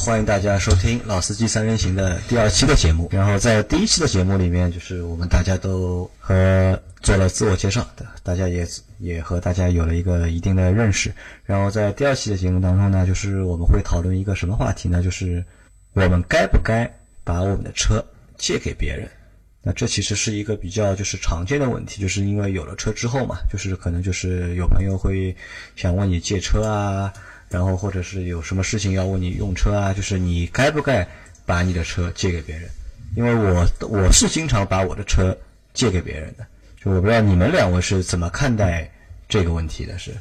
欢迎大家收听《老司机三人行》的第二期的节目。然后在第一期的节目里面，就是我们大家都和做了自我介绍的，大家也也和大家有了一个一定的认识。然后在第二期的节目当中呢，就是我们会讨论一个什么话题呢？就是我们该不该把我们的车借给别人？那这其实是一个比较就是常见的问题，就是因为有了车之后嘛，就是可能就是有朋友会想问你借车啊。然后或者是有什么事情要问你用车啊，就是你该不该把你的车借给别人？因为我我是经常把我的车借给别人的，就我不知道你们两位是怎么看待这个问题的？是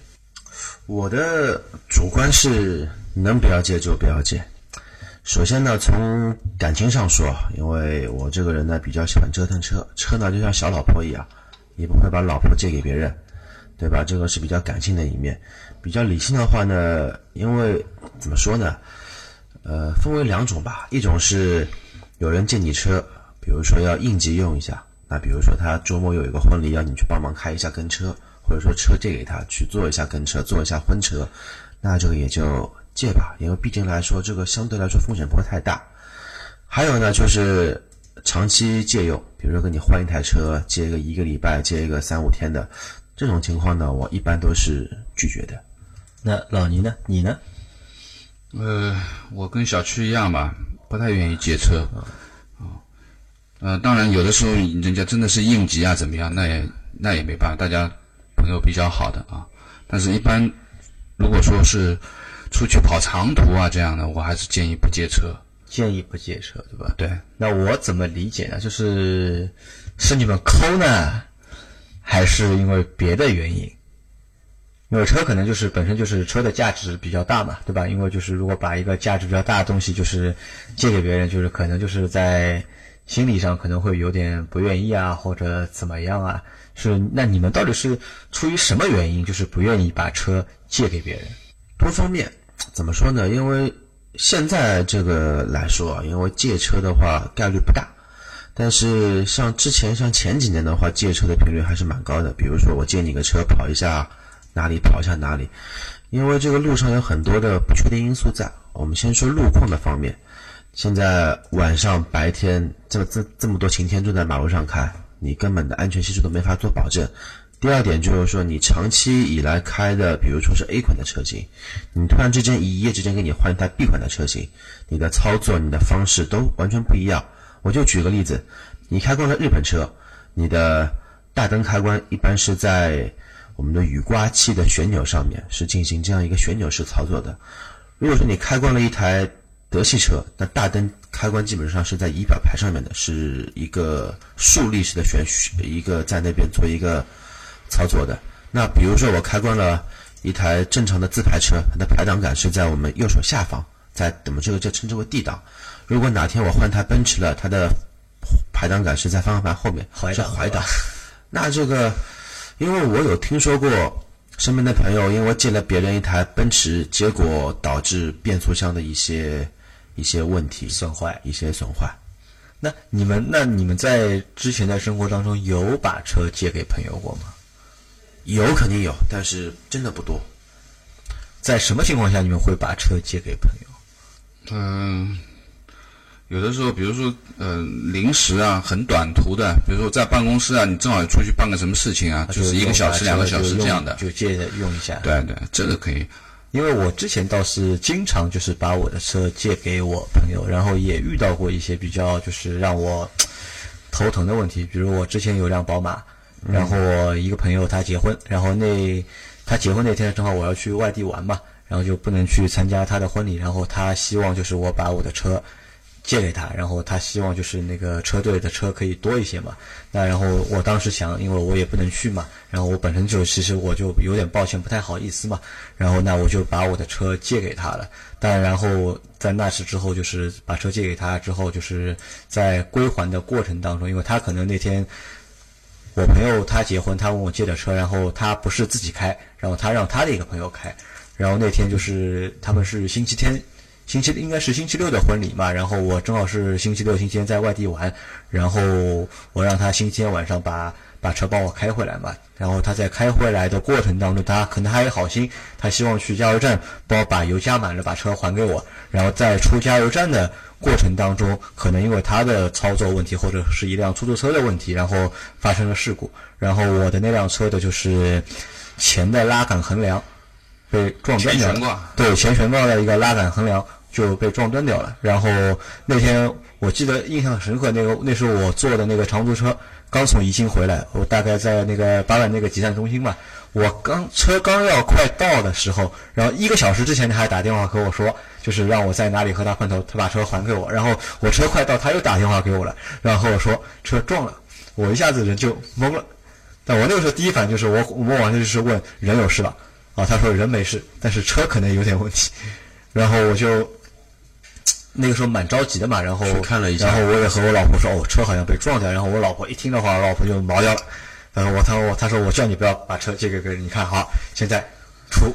我的主观是能不要借就不要借。首先呢，从感情上说，因为我这个人呢比较喜欢折腾车，车呢就像小老婆一样，也不会把老婆借给别人。对吧？这个是比较感性的一面，比较理性的话呢，因为怎么说呢？呃，分为两种吧。一种是有人借你车，比如说要应急用一下，那比如说他周末有一个婚礼要你去帮忙开一下跟车，或者说车借给他去做一下跟车，做一下婚车，那这个也就借吧，因为毕竟来说这个相对来说风险不会太大。还有呢，就是长期借用，比如说跟你换一台车，借个一个礼拜，借一个三五天的。这种情况呢，我一般都是拒绝的。那老倪呢？你呢？呃，我跟小区一样吧，不太愿意借车。啊，呃，当然有的时候人家真的是应急啊，怎么样？那也那也没办法，大家朋友比较好的啊。但是，一般如果说是出去跑长途啊这样的，我还是建议不借车。建议不借车，对吧？对。那我怎么理解呢？就是是你们抠呢？还是因为别的原因，因为车可能就是本身就是车的价值比较大嘛，对吧？因为就是如果把一个价值比较大的东西就是借给别人，就是可能就是在心理上可能会有点不愿意啊，或者怎么样啊？是那你们到底是出于什么原因，就是不愿意把车借给别人？多方面，怎么说呢？因为现在这个来说啊，因为借车的话概率不大。但是像之前像前几年的话，借车的频率还是蛮高的。比如说我借你个车跑一下哪里跑一下哪里，因为这个路上有很多的不确定因素在。我们先说路况的方面，现在晚上白天这这这么多晴天都在马路上开，你根本的安全系数都没法做保证。第二点就是说，你长期以来开的，比如说是 A 款的车型，你突然之间一夜之间给你换一台 B 款的车型，你的操作你的方式都完全不一样。我就举个例子，你开惯了日本车，你的大灯开关一般是在我们的雨刮器的旋钮上面，是进行这样一个旋钮式操作的。如果说你开惯了一台德系车，那大灯开关基本上是在仪表盘上面的，是一个竖立式的旋，一个在那边做一个操作的。那比如说我开关了一台正常的自排车，它的排挡杆是在我们右手下方，在我们这个就称之为 D 档。如果哪天我换台奔驰了，它的排档杆是在方向盘后面，是怀档。那这个，因为我有听说过身边的朋友，因为借了别人一台奔驰，结果导致变速箱的一些一些问题损坏，一些损坏。那你们，那你们在之前的生活当中有把车借给朋友过吗？有，肯定有，但是真的不多。在什么情况下你们会把车借给朋友？嗯。有的时候，比如说，呃，临时啊，很短途的，比如说在办公室啊，你正好出去办个什么事情啊，就是一个小时、两个小时这样的，就借着用一下。对对，这个可以。因为我之前倒是经常就是把我的车借给我朋友，然后也遇到过一些比较就是让我头疼的问题，比如我之前有辆宝马，然后我一个朋友他结婚，然后那他结婚那天正好我要去外地玩嘛，然后就不能去参加他的婚礼，然后他希望就是我把我的车。借给他，然后他希望就是那个车队的车可以多一些嘛。那然后我当时想，因为我也不能去嘛，然后我本身就其实我就有点抱歉，不太好意思嘛。然后那我就把我的车借给他了。但然后在那时之后，就是把车借给他之后，就是在归还的过程当中，因为他可能那天我朋友他结婚，他问我借的车，然后他不是自己开，然后他让他的一个朋友开。然后那天就是他们是星期天。星期应该是星期六的婚礼嘛，然后我正好是星期六、星期天在外地玩，然后我让他星期天晚上把把车帮我开回来嘛。然后他在开回来的过程当中，他可能还有好心，他希望去加油站帮我把油加满了，把车还给我。然后在出加油站的过程当中，可能因为他的操作问题，或者是一辆出租车的问题，然后发生了事故。然后我的那辆车的就是前的拉杆横梁被撞断了对前悬挂的一个拉杆横梁就被撞断掉了。然后那天我记得印象深刻，那个那是我坐的那个长途车，刚从宜兴回来，我大概在那个八万那个集散中心嘛。我刚车刚要快到的时候，然后一个小时之前他还打电话和我说，就是让我在哪里和他碰头，他把车还给我。然后我车快到，他又打电话给我了，然后和我说车撞了，我一下子人就懵了。但我那个时候第一反应就是我我往上就是问人有事吧？啊，他说人没事，但是车可能有点问题。然后我就那个时候蛮着急的嘛，然后看了一下然后我也和我老婆说，哦，车好像被撞掉。然后我老婆一听的话，我老婆就毛掉了。然后我他说我他说我叫你不要把车借给别人，你看好，现在出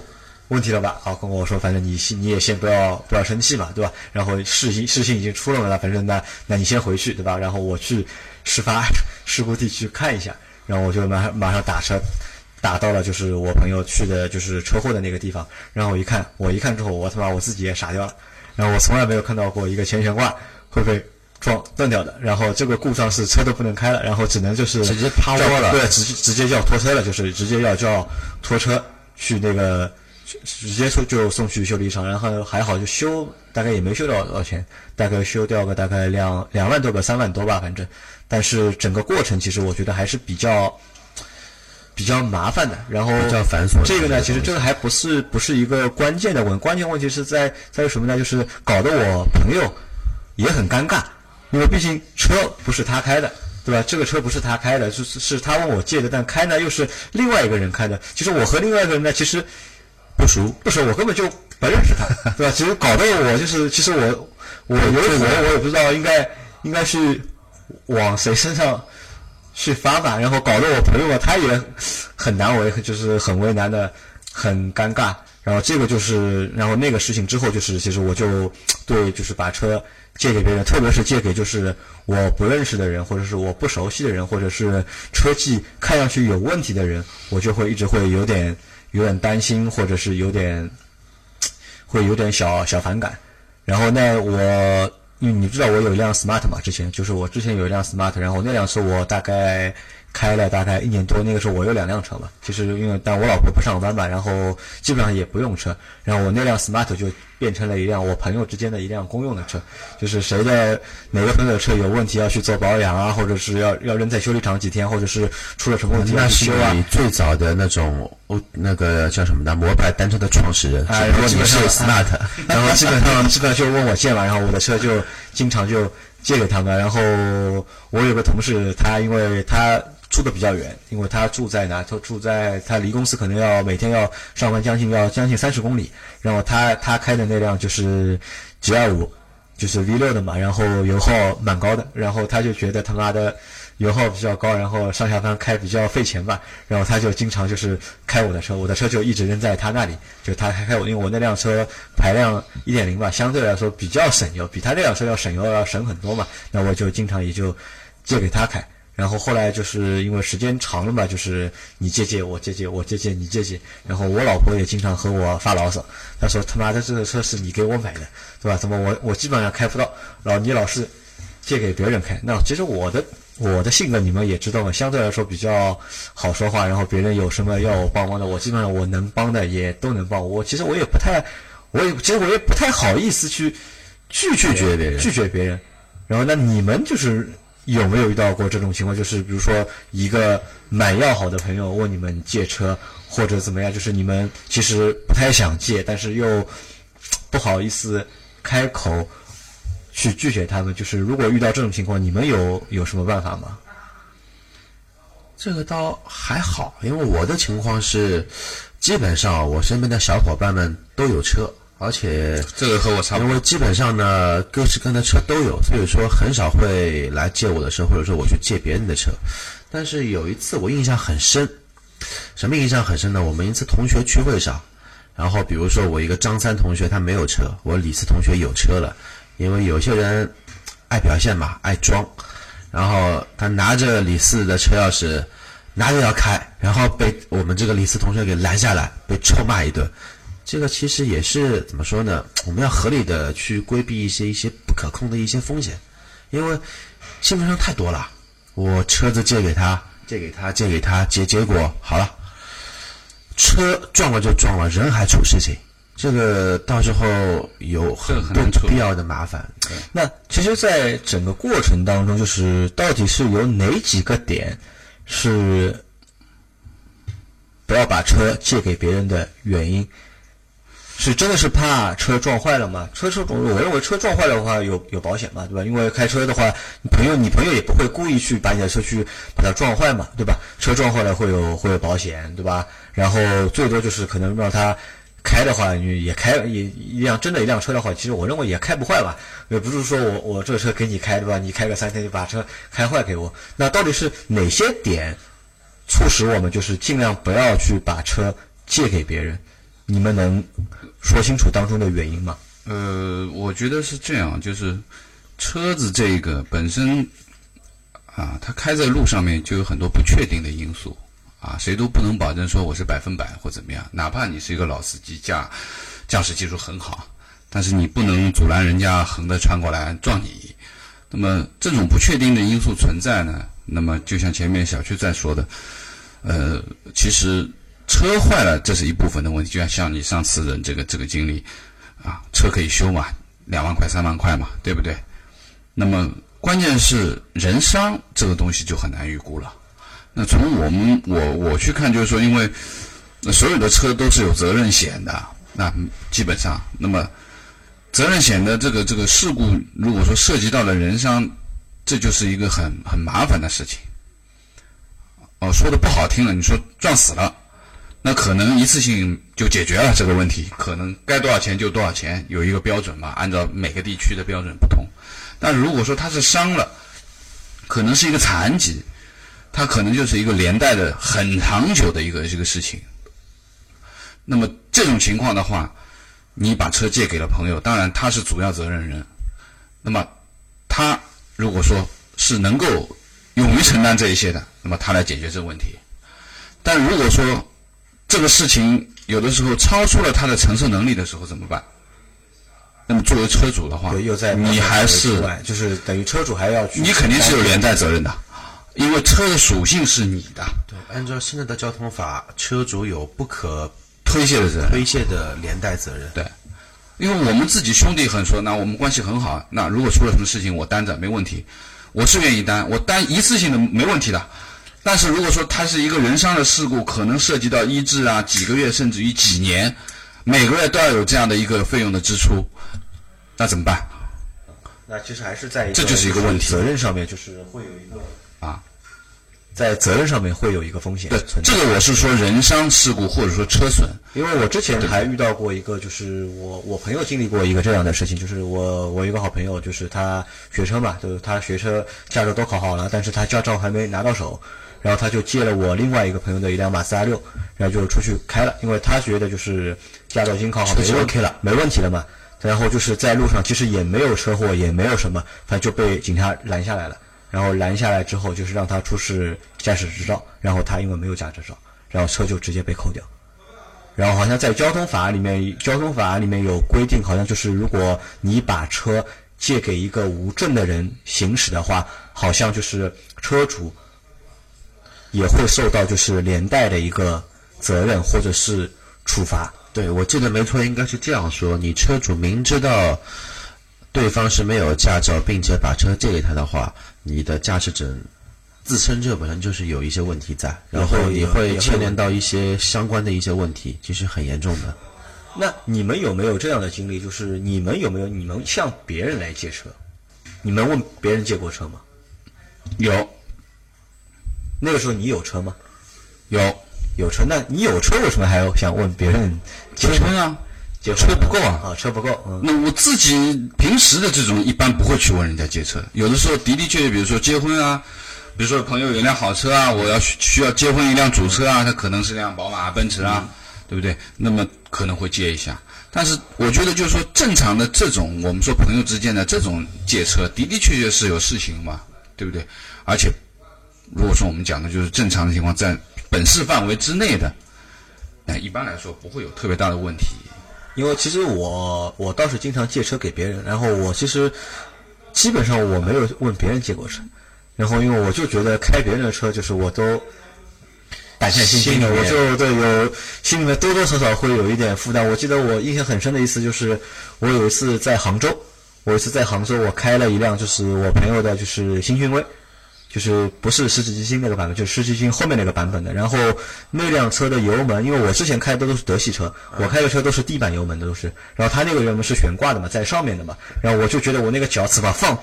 问题了吧？好，跟我说，反正你先你也先不要不要生气嘛，对吧？然后事情事情已经出了嘛，反正那那你先回去，对吧？然后我去事发事故地去看一下，然后我就马上马上打车。打到了就是我朋友去的就是车祸的那个地方，然后我一看，我一看之后，我他妈我自己也傻掉了，然后我从来没有看到过一个前悬挂会被撞断掉的，然后这个故障是车都不能开了，然后只能就是直接趴窝了。对，直接直接叫拖车了，就是直接要叫拖车去那个直接说就送去修理厂，然后还好就修，大概也没修到多少钱，大概修掉个大概两两万多个三万多吧，反正，但是整个过程其实我觉得还是比较比较麻烦的，然后比较繁琐这个呢，其实这个还不是不是一个关键的问，关键问题是在在于什么呢？就是搞得我朋友也很尴尬，因为毕竟车不是他开的，对吧？这个车不是他开的，是是他问我借的，但开呢又是另外一个人开的。其实我和另外一个人呢，其实不熟，不熟，我根本就不认识他，对吧？其实搞得我就是，其实我我有火，我也不知道应该应该是往谁身上去发嘛，然后搞得我朋友，他也很难为，就是很为难的，很尴尬。然后这个就是，然后那个事情之后，就是其实我就对，就是把车借给别人，特别是借给就是我不认识的人，或者是我不熟悉的人，或者是车技看上去有问题的人，我就会一直会有点有点担心，或者是有点会有点小小反感。然后呢，我因为你知道我有一辆 smart 嘛，之前就是我之前有一辆 smart，然后那辆车我大概开了大概一年多，那个时候我有两辆车嘛，就是因为但我老婆不上班嘛，然后基本上也不用车，然后我那辆 smart 就变成了一辆我朋友之间的一辆公用的车，就是谁的哪个朋友的车有问题要去做保养啊，或者是要要扔在修理厂几天，或者是出了什么问题要那是去修啊，你最早的那种欧那个叫什么的摩拜单车的创始人，哎只不过你是 smart，然后基本上 基本上就问我借嘛，然后我的车就经常就借给他们。然后我有个同事，他因为他住的比较远，因为他住在哪？他住在他离公司可能要每天要上班将近要将近三十公里。然后他他开的那辆就是 G 二五，就是 V 六的嘛，然后油耗蛮高的，然后他就觉得他妈的油耗比较高，然后上下班开比较费钱吧，然后他就经常就是开我的车，我的车就一直扔在他那里，就他开开我，因为我那辆车排量一点零吧，相对来说比较省油，比他那辆车要省油要省很多嘛，那我就经常也就借给他开。然后后来就是因为时间长了嘛，就是你借借我借借我借借你借借，然后我老婆也经常和我发牢骚，她说他妈的这个车是你给我买的，对吧？怎么我我基本上开不到，然后你老是借给别人开。那其实我的我的性格你们也知道嘛，相对来说比较好说话，然后别人有什么要我帮忙的，我基本上我能帮的也都能帮。我其实我也不太，我也其实我也不太好意思去拒拒绝别人拒绝别人。然后那你们就是有没有遇到过这种情况？就是比如说一个蛮要好的朋友问你们借车，或者怎么样，就是你们其实不太想借，但是又不好意思开口去拒绝他们。就是如果遇到这种情况，你们有有什么办法吗？这个倒还好，因为我的情况是，基本上我身边的小伙伴们都有车，而且这个和我差不多。因为基本上呢，各式各样的车都有，所以说很少会来借我的车，或者说我去借别人的车。但是有一次我印象很深，什么印象很深呢？我们一次同学聚会上，然后比如说我一个张三同学他没有车，我李四同学有车了，因为有些人爱表现嘛，爱装，然后他拿着李四的车钥匙拿着要开，然后被我们这个李四同学给拦下来，被臭骂一顿。这个其实也是怎么说呢？我们要合理的去规避一些一些不可控的一些风险，因为新闻上太多了。我车子借给他，借给他，借给他，结结果好了，车撞了就撞了，人还出事情，这个到时候有很多不必要的麻烦。那其实，在整个过程当中，就是到底是有哪几个点是不要把车借给别人的原因？是真的是怕车撞坏了吗？车车，我认为车撞坏的话有有保险嘛，对吧？因为开车的话，朋友你朋友也不会故意去把你的车去把它撞坏嘛，对吧？车撞坏了会有会有保险，对吧？然后最多就是可能让他开的话，你也开也一辆真的一辆车的话，其实我认为也开不坏吧。也不是说我我这车给你开，对吧？你开个三天就把车开坏给我，那到底是哪些点促使我们就是尽量不要去把车借给别人？你们能说清楚当中的原因吗？呃，我觉得是这样，就是车子这个本身啊，它开在路上面就有很多不确定的因素啊，谁都不能保证说我是百分百或怎么样。哪怕你是一个老司机，驾驾驶技术很好，但是你不能阻拦人家横的穿过来撞你。那么这种不确定的因素存在呢？那么就像前面小区在说的，呃，其实。车坏了，这是一部分的问题，就像像你上次的这个这个经历，啊，车可以修嘛，两万块三万块嘛，对不对？那么关键是人伤这个东西就很难预估了。那从我们我我去看，就是说，因为所有的车都是有责任险的，那基本上，那么责任险的这个这个事故，如果说涉及到了人伤，这就是一个很很麻烦的事情。哦，说的不好听了，你说撞死了。那可能一次性就解决了这个问题，可能该多少钱就多少钱，有一个标准嘛，按照每个地区的标准不同。但如果说他是伤了，可能是一个残疾，他可能就是一个连带的很长久的一个这个事情。那么这种情况的话，你把车借给了朋友，当然他是主要责任人，那么他如果说是能够勇于承担这一些的，那么他来解决这个问题。但如果说，这个事情有的时候超出了他的承受能力的时候怎么办？那么作为车主的话，又在你还是就是等于车主还要去，你肯定是有连带责任的，因为车的属性是你的。对，按照现在的交通法，车主有不可推卸的责任，推卸的连带责任。对，因为我们自己兄弟很说，那我们关系很好，那如果出了什么事情，我担着没问题，我是愿意担，我担一次性的没问题的。但是如果说它是一个人伤的事故，可能涉及到医治啊，几个月甚至于几年，每个月都要有这样的一个费用的支出，那怎么办？那其实还是在这就是一个问题，责任上面就是会有一个啊，在责任上面会有一个风险。对，这个我是说人伤事故或者说车损，因为我之前还遇到过一个，就是我我朋友经历过一个这样的事情，就是我我一个好朋友，就是他学车嘛，就是他学车驾照都考好了，但是他驾照还没拿到手。然后他就借了我另外一个朋友的一辆马自达六，然后就出去开了，因为他觉得就是驾照已经考好，没 OK 了，没问题了嘛。然后就是在路上，其实也没有车祸，也没有什么，反正就被警察拦下来了。然后拦下来之后，就是让他出示驾驶执照，然后他因为没有驾驶执照，然后车就直接被扣掉。然后好像在交通法里面，交通法里面有规定，好像就是如果你把车借给一个无证的人行驶的话，好像就是车主。也会受到就是连带的一个责任或者是处罚。对，我记得没错，应该是这样说：你车主明知道对方是没有驾照，并且把车借给他的话，你的驾驶证自身这本身就是有一些问题在，然后也会牵连到一些相关的一些问题，其实很严重的。那你们有没有这样的经历？就是你们有没有你们向别人来借车？你们问别人借过车吗？有。那个时候你有车吗？有，有车。那你有车，为什么还要想问别人借车啊？借车不够啊！啊，车不够。那我自己平时的这种一般不会去问人家借车。有的时候的的确确，比如说结婚啊，比如说朋友有辆好车啊，我要需要结婚一辆主车啊，他可能是辆宝马、奔驰啊，对不对？那么可能会借一下。但是我觉得就是说，正常的这种我们说朋友之间的这种借车的的确确是有事情嘛，对不对？而且。如果说我们讲的就是正常的情况，在本市范围之内的，那一般来说不会有特别大的问题。因为其实我我倒是经常借车给别人，然后我其实基本上我没有问别人借过车，然后因为我就觉得开别人的车就是我都胆战心惊的，我就对有心里面多多少少会有一点负担。我记得我印象很深的一次就是我有一次在杭州，我有一次在杭州我开了一辆就是我朋友的就是新君威。就是不是十几基金那个版本，就是十几基金后面那个版本的。然后那辆车的油门，因为我之前开的都是德系车，我开的车都是地板油门的都是。然后它那个油门是悬挂的嘛，在上面的嘛。然后我就觉得我那个脚怎么放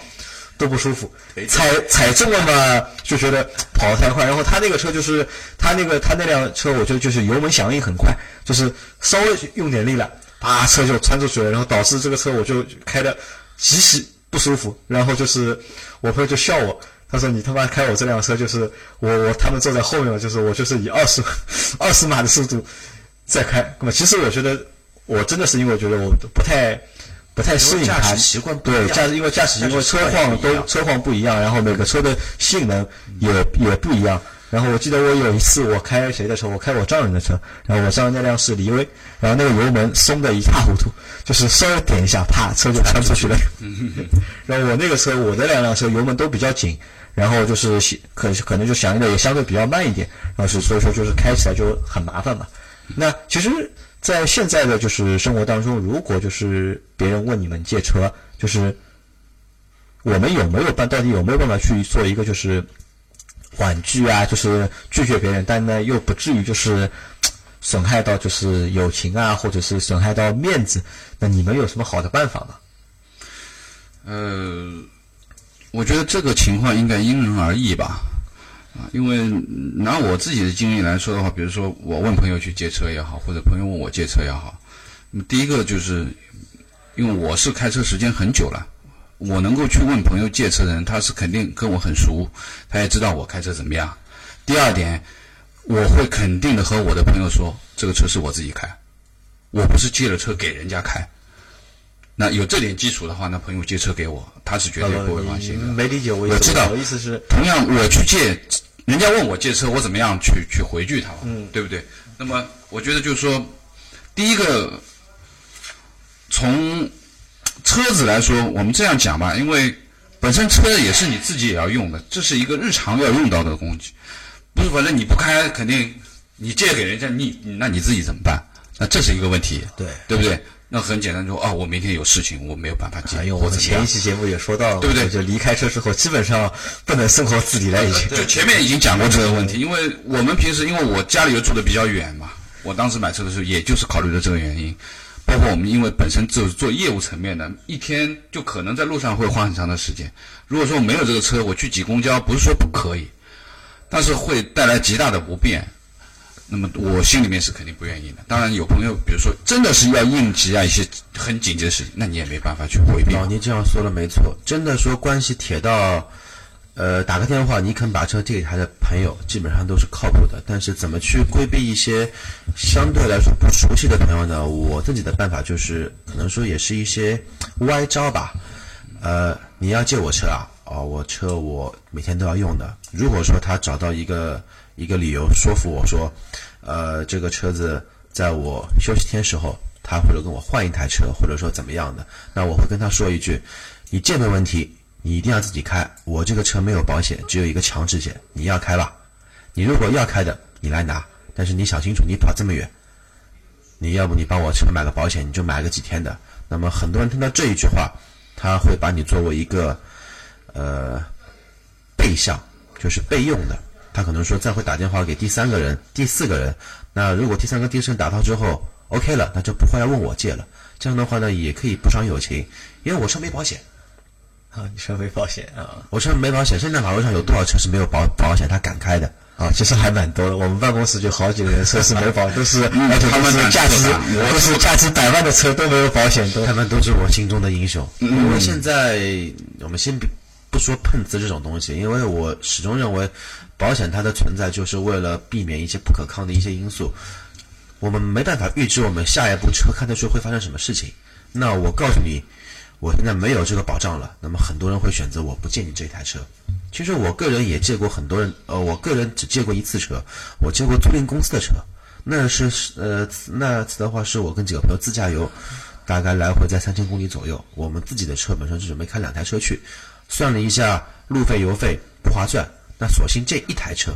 都不舒服，踩踩重了嘛就觉得跑太快。然后他那个车就是他那个他那辆车，我觉得就是油门响应很快，就是稍微用点力了，啪车就窜出去了。然后导致这个车我就开的极其不舒服。然后就是我朋友就笑我。他说：“你他妈开我这辆车，就是我我他们坐在后面，就是我就是以二十 二十码的速度在开。那么其实我觉得我真的是因为我觉得我不太不太适应它习惯对驾驶，因为驾驶因为车况都车况不一样，然后每个车的性能也也不一样。然后我记得我有一次我开谁的车？我开我丈人的车，然后我丈人那辆是骊威，然后那个油门松的一塌糊涂，就是稍微点一下，啪，车就窜出去了。然后我那个车，我的两辆车油门都比较紧。”然后就是可可能就响应的也相对比较慢一点，然后是所以说就是开起来就很麻烦嘛。那其实，在现在的就是生活当中，如果就是别人问你们借车，就是我们有没有办到底有没有办法去做一个就是婉拒啊，就是拒绝别人，但呢又不至于就是 损害到就是友情啊，或者是损害到面子，那你们有什么好的办法吗？呃。我觉得这个情况应该因人而异吧，啊，因为拿我自己的经历来说的话，比如说我问朋友去借车也好，或者朋友问我借车也好，那么第一个就是，因为我是开车时间很久了，我能够去问朋友借车的人，他是肯定跟我很熟，他也知道我开车怎么样。第二点，我会肯定的和我的朋友说，这个车是我自己开，我不是借了车给人家开。那有这点基础的话，那朋友借车给我，他是绝对不会放心的。没理解我意思。我知道，我意思是，同样我去借，人家问我借车，我怎么样去去回拒他？嗯，对不对？那么我觉得就是说，第一个，从车子来说，我们这样讲吧，因为本身车也是你自己也要用的，这是一个日常要用到的工具，不是反正你不开，肯定你借给人家，你那你自己怎么办？那这是一个问题，对对不对？那很简单，说啊，我明天有事情，我没有办法接。因为我们前一期节目也说到，对不对？就离开车之后，基本上不能生活自理了，已经。就前面已经讲过这个问题，因为我们平时，因为我家里又住的比较远嘛，我当时买车的时候，也就是考虑了这个原因。包括我们，因为本身就是做业务层面的，一天就可能在路上会花很长的时间。如果说没有这个车，我去挤公交，不是说不可以，但是会带来极大的不便。那么我心里面是肯定不愿意的。当然有朋友，比如说真的是要应急啊，一些很紧急的事情，那你也没办法去回避。老倪这样说的没错，真的说关系铁到，呃，打个电话你肯把车借给他的朋友，基本上都是靠谱的。但是怎么去规避一些相对来说不熟悉的朋友呢？我自己的办法就是，可能说也是一些歪招吧。呃，你要借我车啊？哦，我车我每天都要用的。如果说他找到一个。一个理由说服我说，呃，这个车子在我休息天时候，他或者跟我换一台车，或者说怎么样的，那我会跟他说一句：你借没问题，你一定要自己开。我这个车没有保险，只有一个强制险，你要开吧？你如果要开的，你来拿。但是你想清楚，你跑这么远，你要不你帮我车买个保险，你就买个几天的。那么很多人听到这一句话，他会把你作为一个呃备项，就是备用的。他可能说再会打电话给第三个人、第四个人。那如果第三个、第四个人打到之后，OK 了，那就不会来问我借了。这样的话呢，也可以不伤友情，因为我车没保险。啊，你说没保险啊？我说没保险。现在马路上有多少车是没有保保险？他敢开的啊？其实还蛮多的。我们办公室就好几个人车是没保，都是 而且他们是价值都是价值百万的车都没有保险，他们都是我心中的英雄。因为现在我们先不说碰瓷这种东西，因为我始终认为。保险它的存在就是为了避免一些不可抗的一些因素，我们没办法预知我们下一步车开的时候会发生什么事情。那我告诉你，我现在没有这个保障了。那么很多人会选择我不借你这台车，其实我个人也借过很多人，呃，我个人只借过一次车，我借过租赁公司的车，那是呃那次的话是我跟几个朋友自驾游，大概来回在三千公里左右，我们自己的车本身是准备开两台车去，算了一下路费油费不划算，那索性借一台车，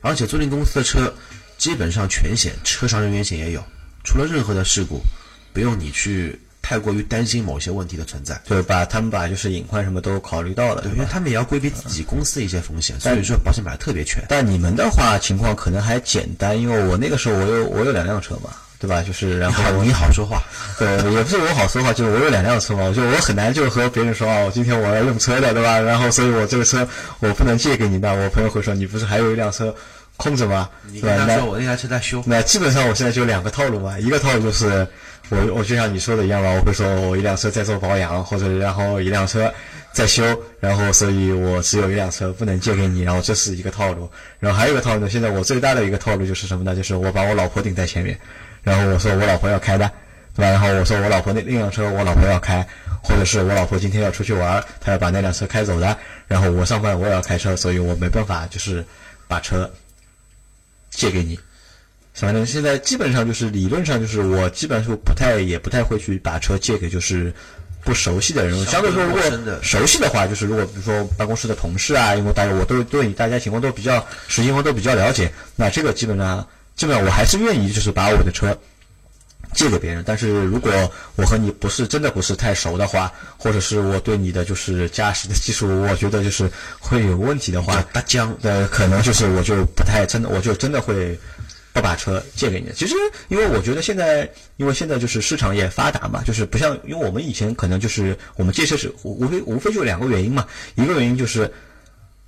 而且租赁公司的车基本上全险，车上人员险也有，出了任何的事故，不用你去太过于担心某些问题的存在。就是把他们把就是隐患什么都考虑到了，对，因为他们也要规避自己公司的一些风险，所以说保险买的特别全。但你们的话情况可能还简单，因为我那个时候我有我有两辆车嘛，对吧？就是然后我你好说话，对，也不是我好说话，就是我有两辆车嘛，我就我很难就和别人说啊，我今天我要用车的，对吧？然后所以我这个车我不能借给你，那我朋友会说你不是还有一辆车空着吗？你对吧？那我那台车在修，那基本上我现在就两个套路嘛，一个套路就是我我就像你说的一样吧，我会说我一辆车在做保养，或者然后一辆车在修，然后所以我只有一辆车不能借给你，然后这是一个套路。然后还有一个套路，现在我最大的一个套路就是什么呢？就是我把我老婆顶在前面，然后我说我老婆要开的，对吧？然后我说我老婆那那辆车我老婆要开，或者是我老婆今天要出去玩，她要把那辆车开走的，然后我上班我也要开车，所以我没办法就是把车借给你。反正现在基本上就是理论上就是我基本上不太也不太会去把车借给就是不熟悉的人。相对说，如果熟悉的话，就是如果比如说办公室的同事啊，因为大家我都对大家情况都比较实际情况都比较了解，那这个基本上基本上我还是愿意就是把我的车借给别人。但是如果我和你不是真的不是太熟的话，或者是我对你的就是驾驶的技术，我觉得就是会有问题的话，大疆呃，可能就是我就不太真的，我就真的会不把车借给你。其实，因为我觉得现在，因为现在就是市场也发达嘛，就是不像，因为我们以前可能就是我们借车是无无非无非就两个原因嘛，一个原因就是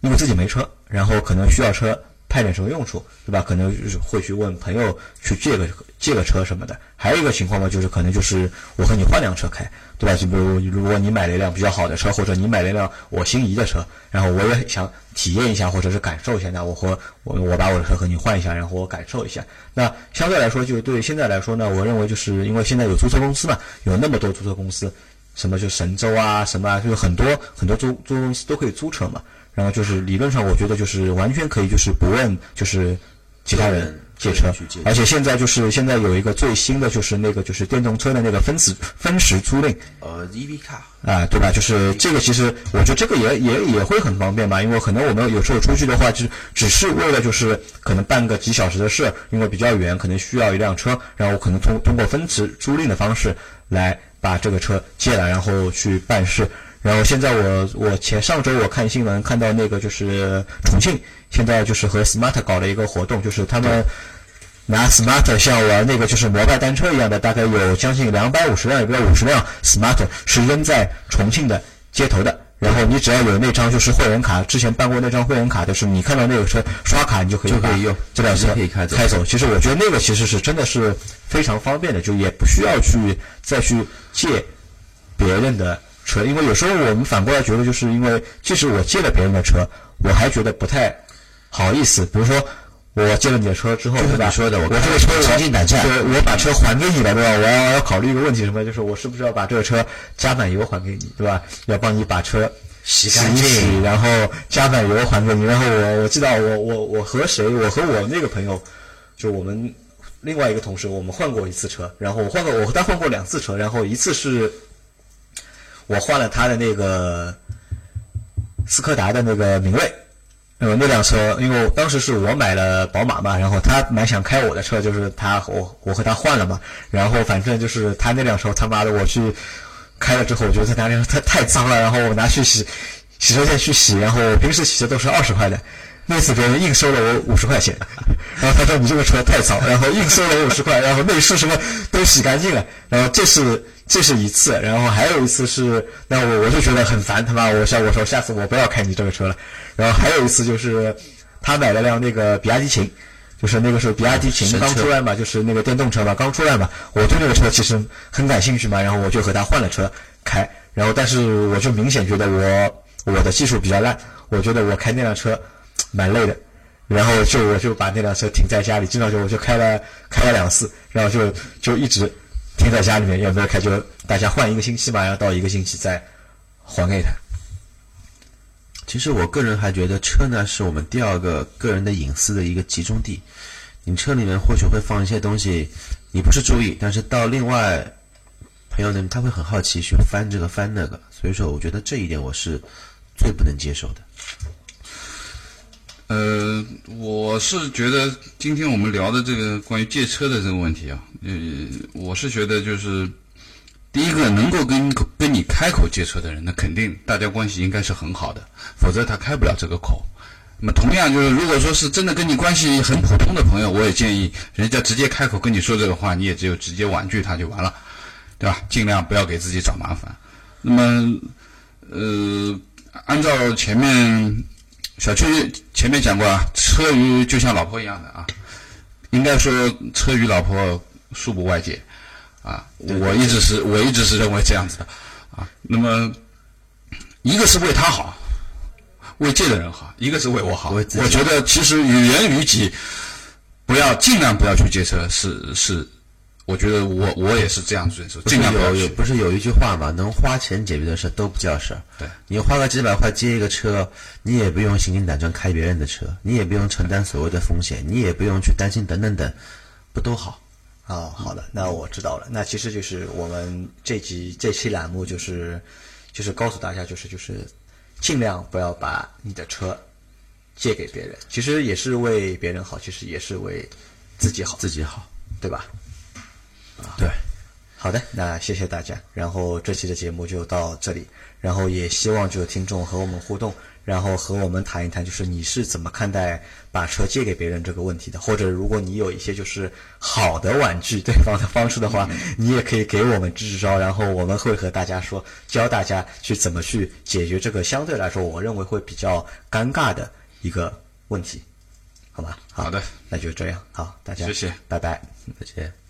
因为自己没车，然后可能需要车派点什么用处，对吧？可能就是会去问朋友去借个借个车什么的。还有一个情况嘛，就是可能就是我和你换辆车开，对吧？就比如如果你买了一辆比较好的车，或者你买了一辆我心仪的车，然后我也想体验一下，或者是感受一下，那我和我我把我的车和你换一下，然后我感受一下。那相对来说，就对现在来说呢，我认为就是因为现在有租车公司嘛，有那么多租车公司，什么就神州啊，什么啊就是很多很多租租公司都可以租车嘛。然后就是理论上，我觉得就是完全可以，就是不问就是其他人借车而且现在就是现在有一个最新的就是那个就是电动车的那个分时分时租赁呃，EV car，啊，对吧？就是这个其实我觉得这个也也也会很方便吧，因为可能我们有时候出去的话，就是只是为了就是可能办个几小时的事，因为比较远，可能需要一辆车，然后可能通通过分时租赁的方式来把这个车借来，然后去办事。然后现在我我前上周我看新闻看到那个就是重庆现在就是和 Smart 搞了一个活动，就是他们拿 Smart 像玩那个就是摩拜单车一样的，大概有将近两百五十辆，也不到五十辆 Smart 是扔在重庆的街头的。然后你只要有那张就是会员卡，之前办过那张会员卡，就是你看到那个车刷卡，你就可以就可以用这辆车可以开走开走。其实我觉得那个其实是真的是非常方便的，就也不需要去再去借别人的车，因为有时候我们反过来觉得，就是因为即使我借了别人的车，我还觉得不太好意思。比如说我借了你的车之后，就是对吧？你说的我我这个车我心惊胆战对，我把车还给你了，对吧？我要考虑一个问题，什么？就是我是不是要把这个车加满油还给你，对吧？要帮你把车洗洗干净然后加满油还给你。然后我我记得我我我和谁？我和我那个朋友，就我们另外一个同事，我们换过一次车，然后我换过我和他换过两次车，然后一次是我换了他的那个斯柯达的那个明锐。呃，那辆车，因为当时是我买了宝马嘛，然后他蛮想开我的车，就是他我我和他换了嘛，然后反正就是他那辆车，他妈的我去开了之后，我觉得他那辆车太太脏了，然后我拿去洗洗车店去洗，然后平时洗车都是二十块的，那次别人硬收了我五十块钱，然后他说你这个车太脏，然后硬收了我五十块，然后内饰什么都洗干净了，然后这是这是一次，然后还有一次是，那我我就觉得很烦，他妈我下我说下次我不要开你这个车了，然后还有一次就是他买了辆那个比亚迪秦。就是那个时候比亚迪秦刚出来嘛，就是那个电动车嘛，刚出来嘛，我对那个车其实很感兴趣嘛，然后我就和他换了车开，然后但是我就明显觉得我我的技术比较烂，我觉得我开那辆车蛮累的，然后就我就把那辆车停在家里，经常就我就开了开了两次，然后就就一直停在家里面，也没有开，就大家换一个星期嘛，要到一个星期再还给他。其实我个人还觉得车呢是我们第二个个人的隐私的一个集中地。你车里面或许会放一些东西，你不是注意，但是到另外朋友呢，他会很好奇去翻这个翻那个，所以说我觉得这一点我是最不能接受的。呃，我是觉得今天我们聊的这个关于借车的这个问题啊，呃，我是觉得就是第一个能够跟跟你开口借车的人，那肯定大家关系应该是很好的，否则他开不了这个口。那么同样就是，如果说是真的跟你关系很普通的朋友，我也建议人家直接开口跟你说这个话，你也只有直接婉拒他就完了，对吧？尽量不要给自己找麻烦。那么，呃，按照前面。小区前面讲过啊，车与就像老婆一样的啊，应该说车与老婆恕不外借啊。我一直是我一直是认为这样子的啊。那么，一个是为他好，为借的人好；一个是为我好。我觉得其实与人与己，不要尽量不要去借车，是是。我觉得我我也是这样遵守，尽量不要有不是有一句话嘛，能花钱解决的事都不叫事儿。对，你花个几百块接一个车，你也不用心惊胆战开别人的车，你也不用承担所谓的风险，你也不用去担心等等等，不都好？啊，好的，那我知道了。那其实就是我们这集这期栏目就是就是告诉大家，就是就是尽量不要把你的车借给别人，其实也是为别人好，其实也是为自己好，自己好，对吧？对，好的，那谢谢大家。然后这期的节目就到这里，然后也希望就是听众和我们互动，然后和我们谈一谈，就是你是怎么看待把车借给别人这个问题的？或者如果你有一些就是好的婉拒对方的方式的话，你也可以给我们支支招，然后我们会和大家说，教大家去怎么去解决这个相对来说我认为会比较尴尬的一个问题，好吗？好的，那就这样，好，大家谢谢，拜拜，再见。